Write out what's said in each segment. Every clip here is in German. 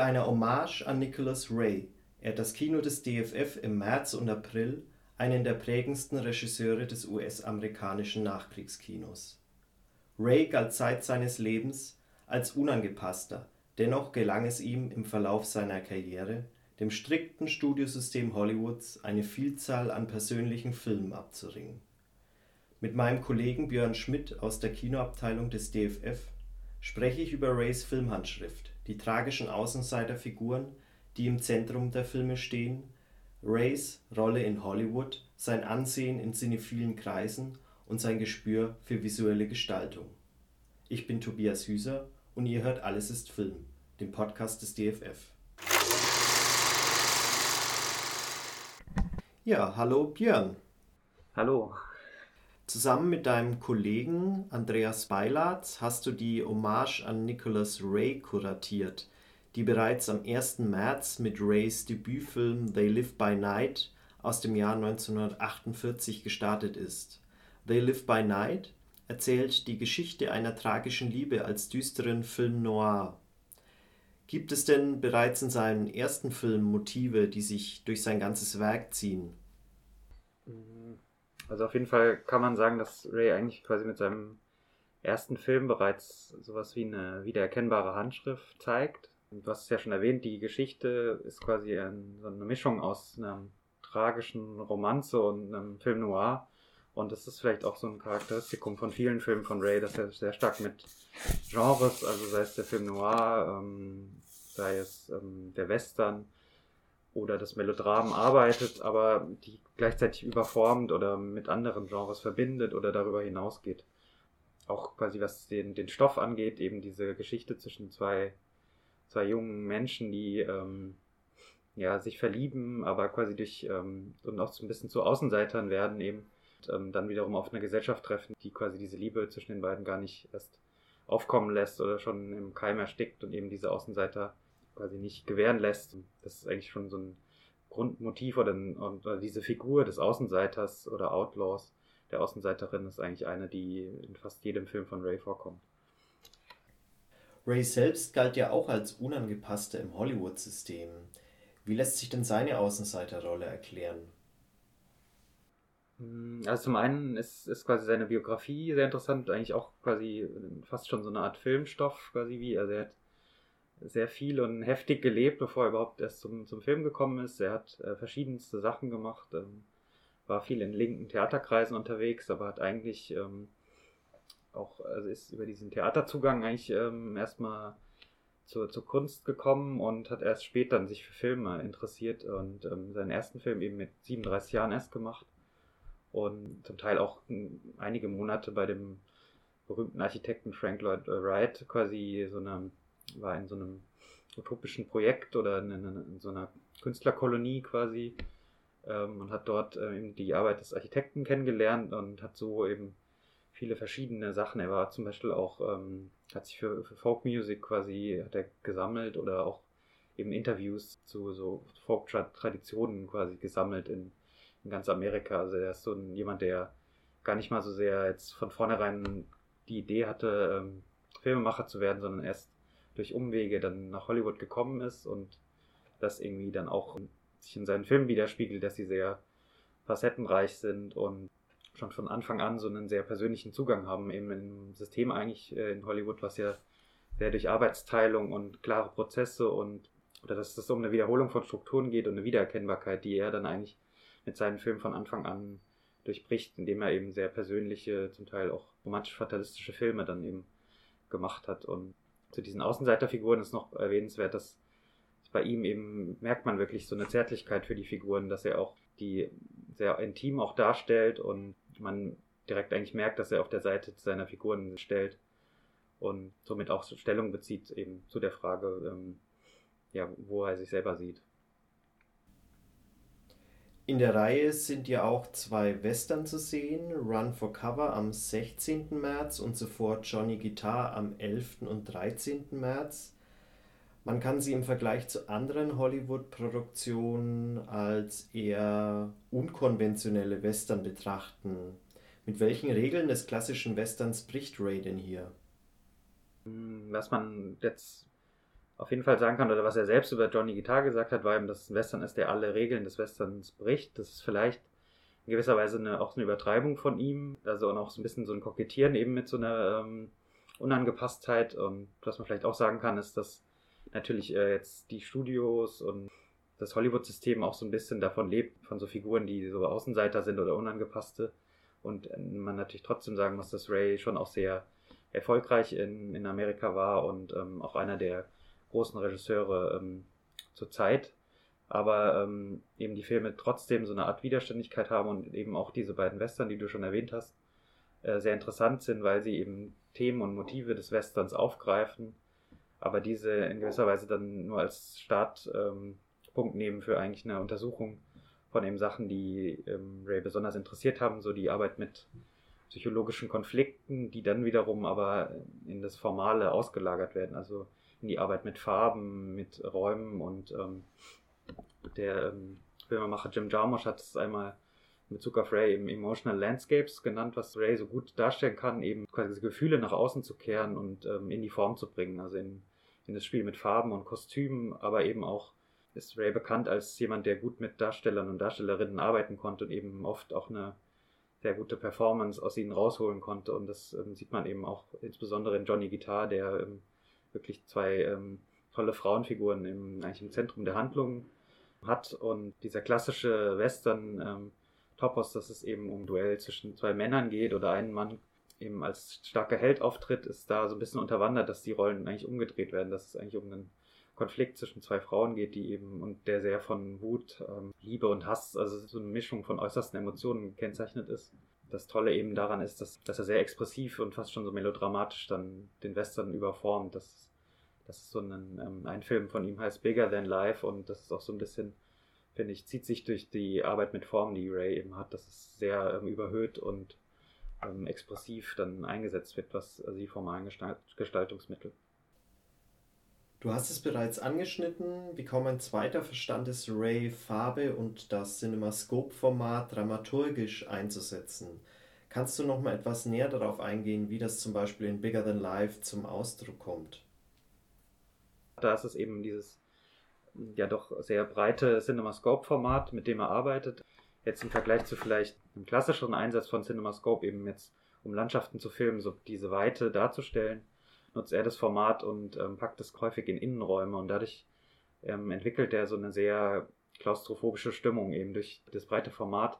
Einer Hommage an Nicholas Ray ehrt das Kino des DFF im März und April einen der prägendsten Regisseure des US-amerikanischen Nachkriegskinos. Ray galt zeit seines Lebens als unangepasster, dennoch gelang es ihm im Verlauf seiner Karriere, dem strikten Studiosystem Hollywoods eine Vielzahl an persönlichen Filmen abzuringen. Mit meinem Kollegen Björn Schmidt aus der Kinoabteilung des DFF spreche ich über Rays Filmhandschrift, die tragischen Außenseiterfiguren, die im Zentrum der Filme stehen, Rays Rolle in Hollywood, sein Ansehen in cinephilen Kreisen und sein Gespür für visuelle Gestaltung. Ich bin Tobias Hüser und ihr hört Alles ist Film, den Podcast des DFF. Ja, hallo Björn. Hallo. Zusammen mit deinem Kollegen Andreas Beilatz hast du die Hommage an Nicholas Ray kuratiert, die bereits am 1. März mit Rays Debütfilm They Live by Night aus dem Jahr 1948 gestartet ist. They Live by Night erzählt die Geschichte einer tragischen Liebe als düsteren Film noir. Gibt es denn bereits in seinem ersten Film Motive, die sich durch sein ganzes Werk ziehen? Also auf jeden Fall kann man sagen, dass Ray eigentlich quasi mit seinem ersten Film bereits sowas wie eine wiedererkennbare Handschrift zeigt. Du hast es ja schon erwähnt, die Geschichte ist quasi ein, so eine Mischung aus einer tragischen Romanze und einem Film noir. Und das ist vielleicht auch so ein Charakteristikum von vielen Filmen von Ray, dass er sehr stark mit Genres, also sei es der Film noir, ähm, sei es ähm, der Western, oder das Melodram arbeitet, aber die gleichzeitig überformt oder mit anderen Genres verbindet oder darüber hinausgeht. Auch quasi was den, den Stoff angeht, eben diese Geschichte zwischen zwei, zwei jungen Menschen, die ähm, ja, sich verlieben, aber quasi durch ähm, und auch so ein bisschen zu Außenseitern werden eben und, ähm, dann wiederum auf eine Gesellschaft treffen, die quasi diese Liebe zwischen den beiden gar nicht erst aufkommen lässt oder schon im Keim erstickt und eben diese Außenseiter quasi nicht gewähren lässt. Das ist eigentlich schon so ein Grundmotiv oder, oder diese Figur des Außenseiters oder Outlaws, der Außenseiterin, ist eigentlich eine, die in fast jedem Film von Ray vorkommt. Ray selbst galt ja auch als unangepasster im Hollywood-System. Wie lässt sich denn seine Außenseiterrolle erklären? Hm, also zum einen ist, ist quasi seine Biografie sehr interessant, eigentlich auch quasi fast schon so eine Art Filmstoff, quasi wie. Also er hat sehr viel und heftig gelebt, bevor er überhaupt erst zum, zum Film gekommen ist. Er hat äh, verschiedenste Sachen gemacht, ähm, war viel in linken Theaterkreisen unterwegs, aber hat eigentlich ähm, auch, also ist über diesen Theaterzugang eigentlich ähm, erstmal zur, zur Kunst gekommen und hat erst später sich für Filme interessiert und ähm, seinen ersten Film eben mit 37 Jahren erst gemacht und zum Teil auch einige Monate bei dem berühmten Architekten Frank Lloyd Wright quasi so eine war in so einem utopischen Projekt oder in, in, in so einer Künstlerkolonie quasi ähm, und hat dort äh, eben die Arbeit des Architekten kennengelernt und hat so eben viele verschiedene Sachen. Er war zum Beispiel auch, ähm, hat sich für, für Folk Music quasi, hat er gesammelt oder auch eben Interviews zu so Folk-Traditionen quasi gesammelt in, in ganz Amerika. Also er ist so ein, jemand, der gar nicht mal so sehr jetzt von vornherein die Idee hatte, ähm, Filmemacher zu werden, sondern erst durch Umwege dann nach Hollywood gekommen ist und das irgendwie dann auch sich in seinen Filmen widerspiegelt, dass sie sehr facettenreich sind und schon von Anfang an so einen sehr persönlichen Zugang haben, eben im System eigentlich äh, in Hollywood, was ja sehr durch Arbeitsteilung und klare Prozesse und oder dass es um eine Wiederholung von Strukturen geht und eine Wiedererkennbarkeit, die er dann eigentlich mit seinen Filmen von Anfang an durchbricht, indem er eben sehr persönliche, zum Teil auch romantisch-fatalistische Filme dann eben gemacht hat und zu diesen Außenseiterfiguren ist noch erwähnenswert, dass bei ihm eben merkt man wirklich so eine Zärtlichkeit für die Figuren, dass er auch die sehr intim auch darstellt und man direkt eigentlich merkt, dass er auf der Seite seiner Figuren stellt und somit auch Stellung bezieht eben zu der Frage, ähm, ja, wo er sich selber sieht. In der Reihe sind ja auch zwei Western zu sehen, Run for Cover am 16. März und zuvor Johnny Guitar am 11. und 13. März. Man kann sie im Vergleich zu anderen Hollywood-Produktionen als eher unkonventionelle Western betrachten. Mit welchen Regeln des klassischen Westerns bricht Ray denn hier? Hm, was man jetzt auf jeden Fall sagen kann, oder was er selbst über Johnny Guitar gesagt hat, war eben, dass es ein Western ist, der alle Regeln des Westerns bricht. Das ist vielleicht in gewisser Weise eine, auch eine Übertreibung von ihm, also auch so ein bisschen so ein Kokettieren eben mit so einer ähm, Unangepasstheit. Und was man vielleicht auch sagen kann, ist, dass natürlich äh, jetzt die Studios und das Hollywood-System auch so ein bisschen davon lebt, von so Figuren, die so Außenseiter sind oder unangepasste. Und äh, man natürlich trotzdem sagen muss, dass Ray schon auch sehr erfolgreich in, in Amerika war und ähm, auch einer der großen Regisseure ähm, zur Zeit. Aber ähm, eben die Filme trotzdem so eine Art Widerständigkeit haben und eben auch diese beiden Western, die du schon erwähnt hast, äh, sehr interessant sind, weil sie eben Themen und Motive des Westerns aufgreifen, aber diese in gewisser Weise dann nur als Startpunkt ähm, nehmen für eigentlich eine Untersuchung von eben Sachen, die ähm, Ray besonders interessiert haben, so die Arbeit mit psychologischen Konflikten, die dann wiederum aber in das Formale ausgelagert werden, also in die Arbeit mit Farben, mit Räumen und ähm, der ähm, Filmemacher Jim Jarmusch hat es einmal in Bezug auf Ray eben Emotional Landscapes genannt, was Ray so gut darstellen kann, eben quasi Gefühle nach außen zu kehren und ähm, in die Form zu bringen, also in, in das Spiel mit Farben und Kostümen, aber eben auch ist Ray bekannt als jemand, der gut mit Darstellern und Darstellerinnen arbeiten konnte und eben oft auch eine sehr gute Performance aus ihnen rausholen konnte. Und das ähm, sieht man eben auch insbesondere in Johnny Guitar, der ähm, wirklich zwei ähm, tolle Frauenfiguren im, eigentlich im Zentrum der Handlung hat. Und dieser klassische Western ähm, Topos, dass es eben um Duell zwischen zwei Männern geht oder einen Mann eben als starker Held auftritt, ist da so ein bisschen unterwandert, dass die Rollen eigentlich umgedreht werden, dass es eigentlich um einen Konflikt zwischen zwei Frauen geht, die eben und der sehr von Wut, ähm, Liebe und Hass, also so eine Mischung von äußersten Emotionen gekennzeichnet ist. Das Tolle eben daran ist, dass, dass er sehr expressiv und fast schon so melodramatisch dann den Western überformt. Das, das ist so ein, ähm, ein Film von ihm heißt Bigger Than Life und das ist auch so ein bisschen, finde ich, zieht sich durch die Arbeit mit Formen, die Ray eben hat, dass es sehr ähm, überhöht und ähm, expressiv dann eingesetzt wird, was also die formalen Gestalt Gestaltungsmittel. Du hast es bereits angeschnitten, wie kaum ein zweiter verstand es Ray, Farbe und das CinemaScope-Format dramaturgisch einzusetzen. Kannst du noch mal etwas näher darauf eingehen, wie das zum Beispiel in Bigger Than Life zum Ausdruck kommt? Da ist es eben dieses ja doch sehr breite CinemaScope-Format, mit dem er arbeitet. Jetzt im Vergleich zu vielleicht einem klassischeren Einsatz von CinemaScope, eben jetzt um Landschaften zu filmen, so diese Weite darzustellen, nutzt er das Format und ähm, packt es häufig in Innenräume und dadurch ähm, entwickelt er so eine sehr klaustrophobische Stimmung eben durch das breite Format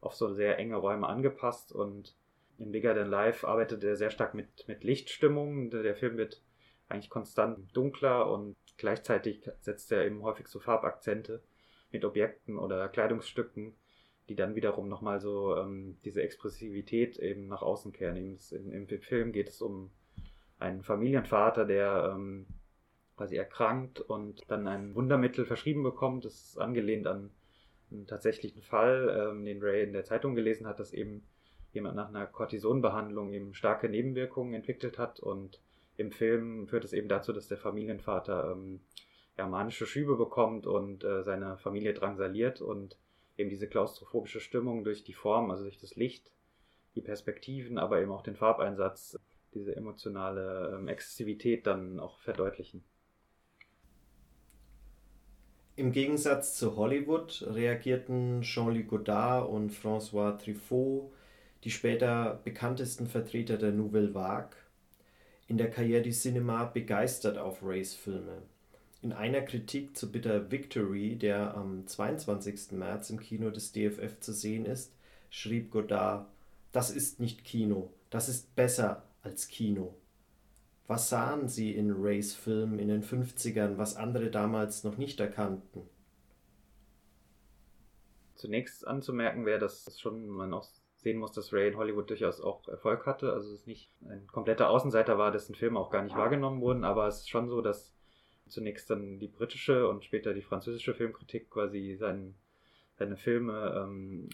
auf so sehr enge Räume angepasst und in Bigger Than Life arbeitet er sehr stark mit, mit Lichtstimmung. Der Film wird eigentlich konstant dunkler und gleichzeitig setzt er eben häufig so Farbakzente mit Objekten oder Kleidungsstücken, die dann wiederum nochmal so ähm, diese Expressivität eben nach außen kehren. Im, Im Film geht es um einen Familienvater, der ähm, quasi erkrankt und dann ein Wundermittel verschrieben bekommt. Das ist angelehnt an einen tatsächlichen Fall, ähm, den Ray in der Zeitung gelesen hat, dass eben jemand nach einer Cortisonbehandlung eben starke Nebenwirkungen entwickelt hat und im Film führt es eben dazu, dass der Familienvater ähm, ja, manische Schübe bekommt und äh, seine Familie drangsaliert und eben diese klaustrophobische Stimmung durch die Form, also durch das Licht, die Perspektiven, aber eben auch den Farbeinsatz diese emotionale ähm, Exzessivität dann auch verdeutlichen. Im Gegensatz zu Hollywood reagierten Jean-Luc Godard und François Truffaut, die später bekanntesten Vertreter der Nouvelle Vague, in der Karriere du Cinema begeistert auf Rays Filme. In einer Kritik zu Bitter Victory, der am 22. März im Kino des DFF zu sehen ist, schrieb Godard: Das ist nicht Kino, das ist besser als Kino. Was sahen Sie in Rays Film in den 50ern, was andere damals noch nicht erkannten? Zunächst anzumerken wäre, dass schon man auch sehen muss, dass Ray in Hollywood durchaus auch Erfolg hatte. Also es nicht ein kompletter Außenseiter war, dessen Filme auch gar nicht wahrgenommen wurden, aber es ist schon so, dass zunächst dann die britische und später die französische Filmkritik quasi seinen, seine Filme ähm,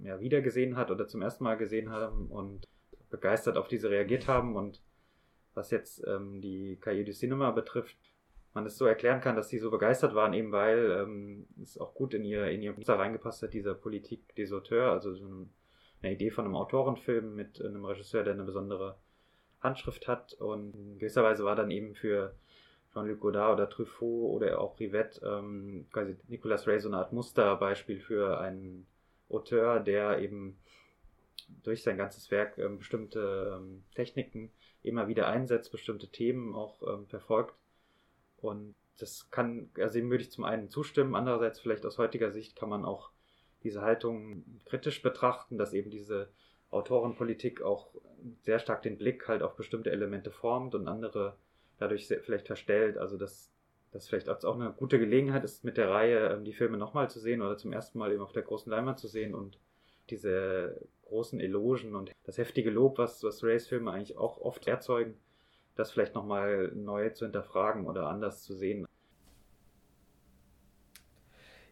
ja, wiedergesehen hat oder zum ersten Mal gesehen haben und begeistert auf diese reagiert haben und was jetzt ähm, die Cahiers du Cinema betrifft, man es so erklären kann, dass sie so begeistert waren, eben weil ähm, es auch gut in ihr in ihr Muster reingepasst hat, dieser Politik des Auteurs, also so eine Idee von einem Autorenfilm mit einem Regisseur, der eine besondere Handschrift hat und in gewisser Weise war dann eben für Jean-Luc Godard oder Truffaut oder auch Rivette ähm, quasi Nicolas Ray so eine Art Musterbeispiel für einen Auteur, der eben durch sein ganzes Werk ähm, bestimmte ähm, Techniken immer wieder einsetzt, bestimmte Themen auch ähm, verfolgt. Und das kann, also dem würde ich zum einen zustimmen, andererseits vielleicht aus heutiger Sicht kann man auch diese Haltung kritisch betrachten, dass eben diese Autorenpolitik auch sehr stark den Blick halt auf bestimmte Elemente formt und andere dadurch vielleicht verstellt. Also dass das vielleicht auch eine gute Gelegenheit ist, mit der Reihe ähm, die Filme nochmal zu sehen oder zum ersten Mal eben auf der großen Leinwand zu sehen und diese großen Elogen und das heftige Lob, was, was Rays Filme eigentlich auch oft erzeugen, das vielleicht nochmal neu zu hinterfragen oder anders zu sehen.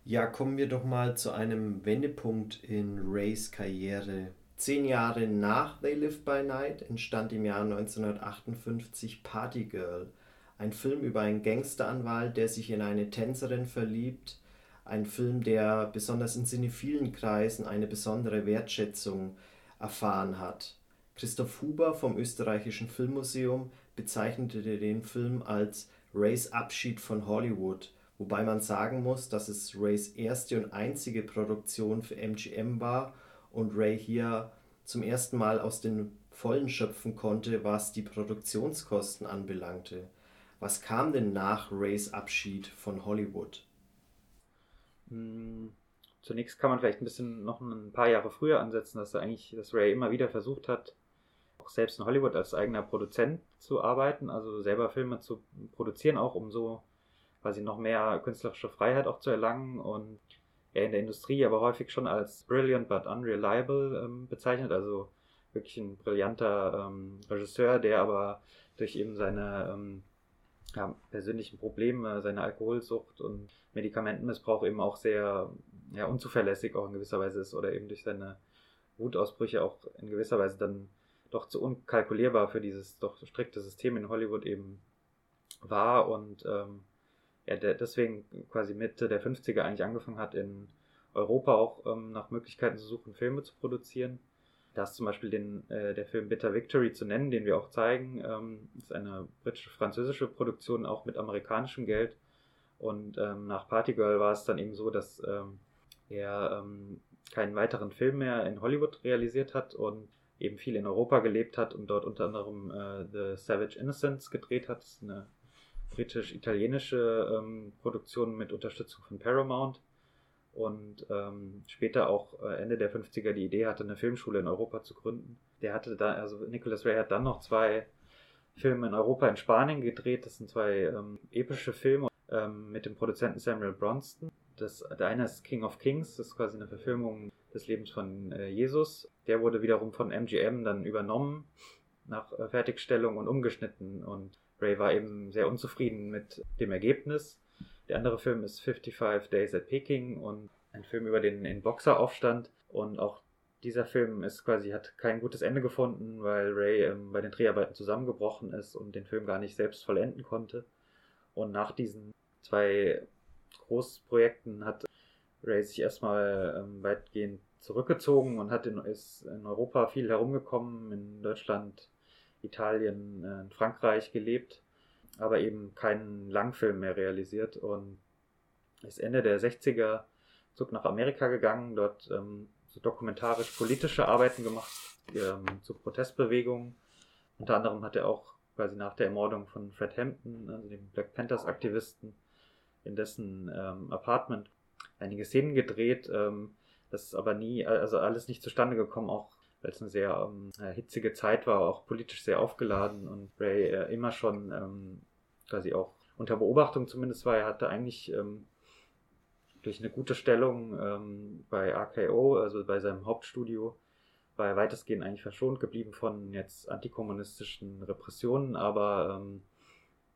Ja, kommen wir doch mal zu einem Wendepunkt in Rays Karriere. Zehn Jahre nach They Live by Night entstand im Jahr 1958 Party Girl, ein Film über einen Gangsteranwalt, der sich in eine Tänzerin verliebt. Ein Film, der besonders in cinephilen Kreisen eine besondere Wertschätzung erfahren hat. Christoph Huber vom Österreichischen Filmmuseum bezeichnete den Film als Rays Abschied von Hollywood wobei man sagen muss, dass es Rays erste und einzige Produktion für MGM war und Ray hier zum ersten Mal aus den Vollen schöpfen konnte, was die Produktionskosten anbelangte. Was kam denn nach Rays Abschied von Hollywood? Hm, zunächst kann man vielleicht ein bisschen noch ein paar Jahre früher ansetzen, dass er eigentlich, dass Ray immer wieder versucht hat, auch selbst in Hollywood als eigener Produzent zu arbeiten, also selber Filme zu produzieren, auch um so quasi noch mehr künstlerische Freiheit auch zu erlangen und er in der Industrie aber häufig schon als brilliant but unreliable ähm, bezeichnet, also wirklich ein brillanter ähm, Regisseur, der aber durch eben seine ähm, ja, persönlichen Probleme, seine Alkoholsucht und Medikamentenmissbrauch eben auch sehr ja, unzuverlässig auch in gewisser Weise ist oder eben durch seine Wutausbrüche auch in gewisser Weise dann doch zu unkalkulierbar für dieses doch strikte System in Hollywood eben war und ähm, er deswegen quasi Mitte der 50er eigentlich angefangen hat, in Europa auch ähm, nach Möglichkeiten zu suchen, Filme zu produzieren. Da ist zum Beispiel den, äh, der Film Bitter Victory zu nennen, den wir auch zeigen. Ähm, ist eine britische-französische Produktion, auch mit amerikanischem Geld. Und ähm, nach Partygirl war es dann eben so, dass ähm, er ähm, keinen weiteren Film mehr in Hollywood realisiert hat und eben viel in Europa gelebt hat und dort unter anderem äh, The Savage Innocence gedreht hat. Das ist eine britisch-italienische ähm, Produktion mit Unterstützung von Paramount und ähm, später auch äh, Ende der 50er die Idee hatte, eine Filmschule in Europa zu gründen. Der hatte da, also Nicholas Ray hat dann noch zwei Filme in Europa in Spanien gedreht. Das sind zwei ähm, epische Filme ähm, mit dem Produzenten Samuel Bronston. Das, der eine ist King of Kings, das ist quasi eine Verfilmung des Lebens von äh, Jesus. Der wurde wiederum von MGM dann übernommen nach äh, Fertigstellung und umgeschnitten und Ray war eben sehr unzufrieden mit dem Ergebnis. Der andere Film ist 55 Days at Peking und ein Film über den, den Boxeraufstand. Und auch dieser Film ist quasi, hat kein gutes Ende gefunden, weil Ray ähm, bei den Dreharbeiten zusammengebrochen ist und den Film gar nicht selbst vollenden konnte. Und nach diesen zwei Großprojekten hat Ray sich erstmal ähm, weitgehend zurückgezogen und hat in, ist in Europa viel herumgekommen, in Deutschland Italien, äh, Frankreich gelebt, aber eben keinen Langfilm mehr realisiert und ist Ende der 60er zurück nach Amerika gegangen, dort ähm, so dokumentarisch-politische Arbeiten gemacht ähm, zu Protestbewegungen. Unter anderem hat er auch quasi nach der Ermordung von Fred Hampton, also dem Black Panthers Aktivisten, in dessen ähm, Apartment einige Szenen gedreht. Ähm, das ist aber nie, also alles nicht zustande gekommen, auch weil es eine sehr ähm, äh, hitzige Zeit war, auch politisch sehr aufgeladen und Ray äh, immer schon ähm, quasi auch unter Beobachtung zumindest war. Er hatte eigentlich ähm, durch eine gute Stellung ähm, bei RKO, also bei seinem Hauptstudio, war er weitestgehend eigentlich verschont geblieben von jetzt antikommunistischen Repressionen, aber ähm,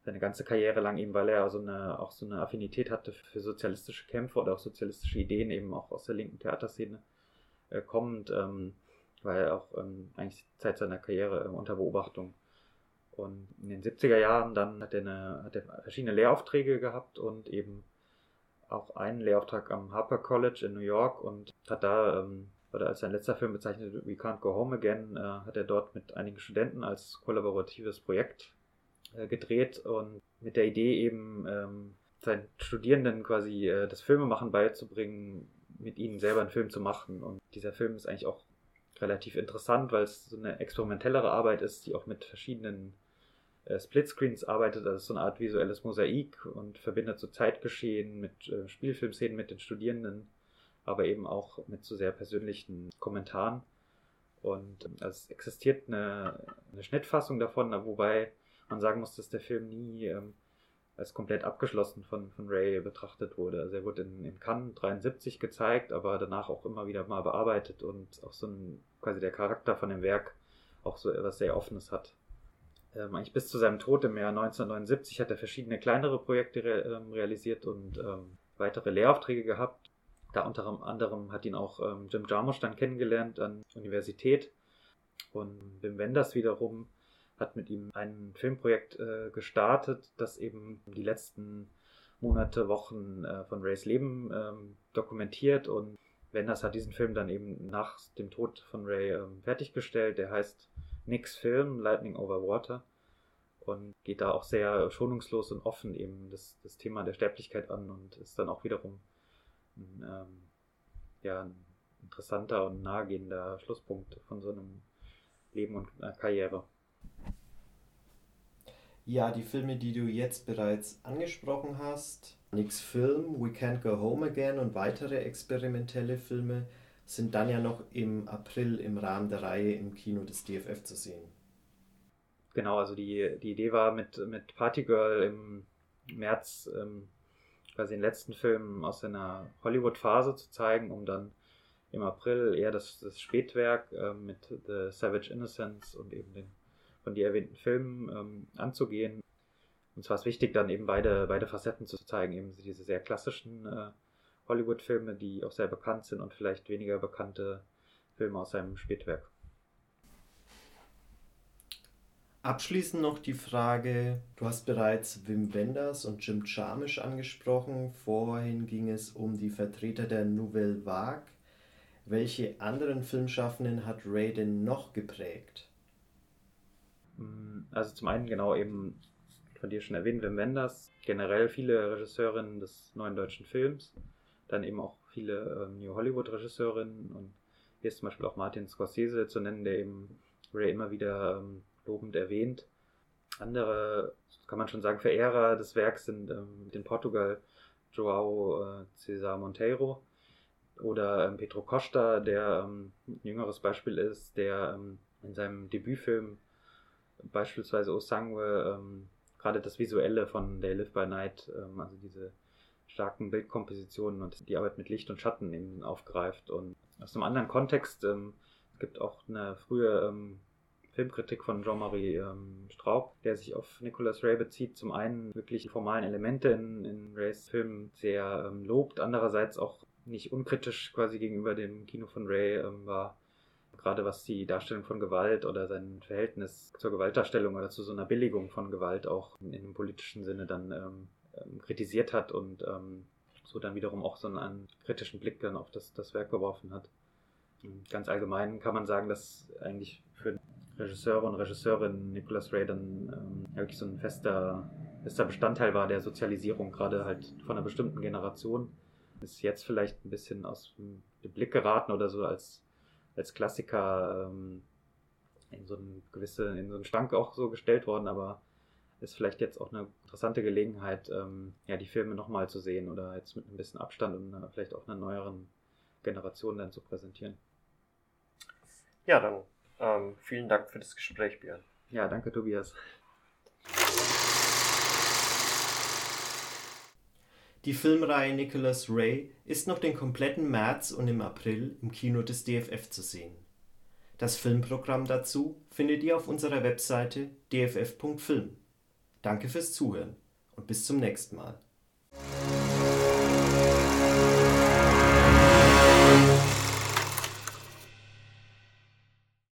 seine ganze Karriere lang eben, weil er also eine, auch so eine Affinität hatte für sozialistische Kämpfe oder auch sozialistische Ideen, eben auch aus der linken Theaterszene äh, kommend, ähm, war er auch ähm, eigentlich Zeit seiner Karriere äh, unter Beobachtung. Und in den 70er Jahren dann hat er, eine, hat er verschiedene Lehraufträge gehabt und eben auch einen Lehrauftrag am Harper College in New York und hat da, ähm, oder als sein letzter Film bezeichnet, We Can't Go Home Again, äh, hat er dort mit einigen Studenten als kollaboratives Projekt äh, gedreht und mit der Idee eben ähm, seinen Studierenden quasi äh, das Filmemachen beizubringen, mit ihnen selber einen Film zu machen. Und dieser Film ist eigentlich auch relativ interessant, weil es so eine experimentellere Arbeit ist, die auch mit verschiedenen äh, Splitscreens arbeitet, also so eine Art visuelles Mosaik und verbindet so Zeitgeschehen mit äh, Spielfilmszenen mit den Studierenden, aber eben auch mit so sehr persönlichen Kommentaren. Und also es existiert eine, eine, Schnittfassung davon, wobei man sagen muss, dass der Film nie ähm, als komplett abgeschlossen von, von Ray betrachtet wurde. Also er wurde in, in Cannes 73 gezeigt, aber danach auch immer wieder mal bearbeitet und auch so ein, quasi der Charakter von dem Werk auch so etwas sehr Offenes hat. Ähm, eigentlich bis zu seinem Tod im Jahr 1979 hat er verschiedene kleinere Projekte re, ähm, realisiert und ähm, weitere Lehraufträge gehabt. Da unter anderem hat ihn auch ähm, Jim Jarmusch dann kennengelernt an Universität. Und Wim Wenders wiederum hat mit ihm ein Filmprojekt äh, gestartet, das eben die letzten Monate, Wochen äh, von Rays Leben ähm, dokumentiert. Und Wenders hat diesen Film dann eben nach dem Tod von Ray ähm, fertiggestellt. Der heißt Nix Film, Lightning Over Water. Und geht da auch sehr schonungslos und offen eben das, das Thema der Sterblichkeit an und ist dann auch wiederum ein, ähm, ja, ein interessanter und nahegehender Schlusspunkt von so einem Leben und äh, Karriere. Ja, die Filme, die du jetzt bereits angesprochen hast, Nix Film, We Can't Go Home Again und weitere experimentelle Filme sind dann ja noch im April im Rahmen der Reihe im Kino des DFF zu sehen. Genau, also die, die Idee war mit, mit Party Girl im März ähm, quasi den letzten Film aus seiner Hollywood-Phase zu zeigen, um dann im April eher das, das Spätwerk äh, mit The Savage Innocence und eben den von dir erwähnten Filmen ähm, anzugehen. Und zwar ist wichtig, dann eben beide, beide Facetten zu zeigen, eben diese sehr klassischen äh, Hollywood-Filme, die auch sehr bekannt sind und vielleicht weniger bekannte Filme aus seinem Spätwerk. Abschließend noch die Frage, du hast bereits Wim Wenders und Jim Jarmusch angesprochen, vorhin ging es um die Vertreter der Nouvelle Vague. Welche anderen Filmschaffenden hat Ray denn noch geprägt? Mm, also zum einen genau eben von dir schon erwähnt, Wim Wenders, generell viele Regisseurinnen des neuen deutschen Films, dann eben auch viele ähm, New Hollywood Regisseurinnen und hier ist zum Beispiel auch Martin Scorsese zu nennen, der eben Ray immer wieder ähm, lobend erwähnt. Andere, kann man schon sagen, Verehrer des Werks sind ähm, in Portugal Joao äh, Cesar Monteiro oder ähm, Pedro Costa, der ähm, ein jüngeres Beispiel ist, der ähm, in seinem Debütfilm beispielsweise Osangue ähm, gerade das Visuelle von They Live by Night, ähm, also diese starken Bildkompositionen und die Arbeit mit Licht und Schatten eben aufgreift. Und aus einem anderen Kontext, ähm, es gibt auch eine frühe ähm, Filmkritik von Jean-Marie ähm, Straub, der sich auf Nicolas Ray bezieht. Zum einen wirklich die formalen Elemente in, in Rays Film sehr ähm, lobt, andererseits auch nicht unkritisch quasi gegenüber dem Kino von Ray ähm, war gerade was die Darstellung von Gewalt oder sein Verhältnis zur Gewaltdarstellung oder zu so einer Billigung von Gewalt auch in, einem politischen Sinne dann ähm, ähm, kritisiert hat und ähm, so dann wiederum auch so einen, kritischen Blick dann auf das, das Werk geworfen hat. Ganz allgemein kann man sagen, dass eigentlich für Regisseure und Regisseurinnen Nicholas Ray dann ähm, wirklich so ein fester, fester Bestandteil war der Sozialisierung, gerade halt von einer bestimmten Generation. Ist jetzt vielleicht ein bisschen aus dem Blick geraten oder so als als Klassiker ähm, in so einen gewisse, in so einen Schrank auch so gestellt worden, aber ist vielleicht jetzt auch eine interessante Gelegenheit, ähm, ja, die Filme nochmal zu sehen oder jetzt mit ein bisschen Abstand und uh, vielleicht auch einer neueren Generation dann zu präsentieren. Ja, dann ähm, vielen Dank für das Gespräch, Björn. Ja, danke, Tobias. Die Filmreihe Nicholas Ray ist noch den kompletten März und im April im Kino des DFF zu sehen. Das Filmprogramm dazu findet ihr auf unserer Webseite dff.film. Danke fürs Zuhören und bis zum nächsten Mal.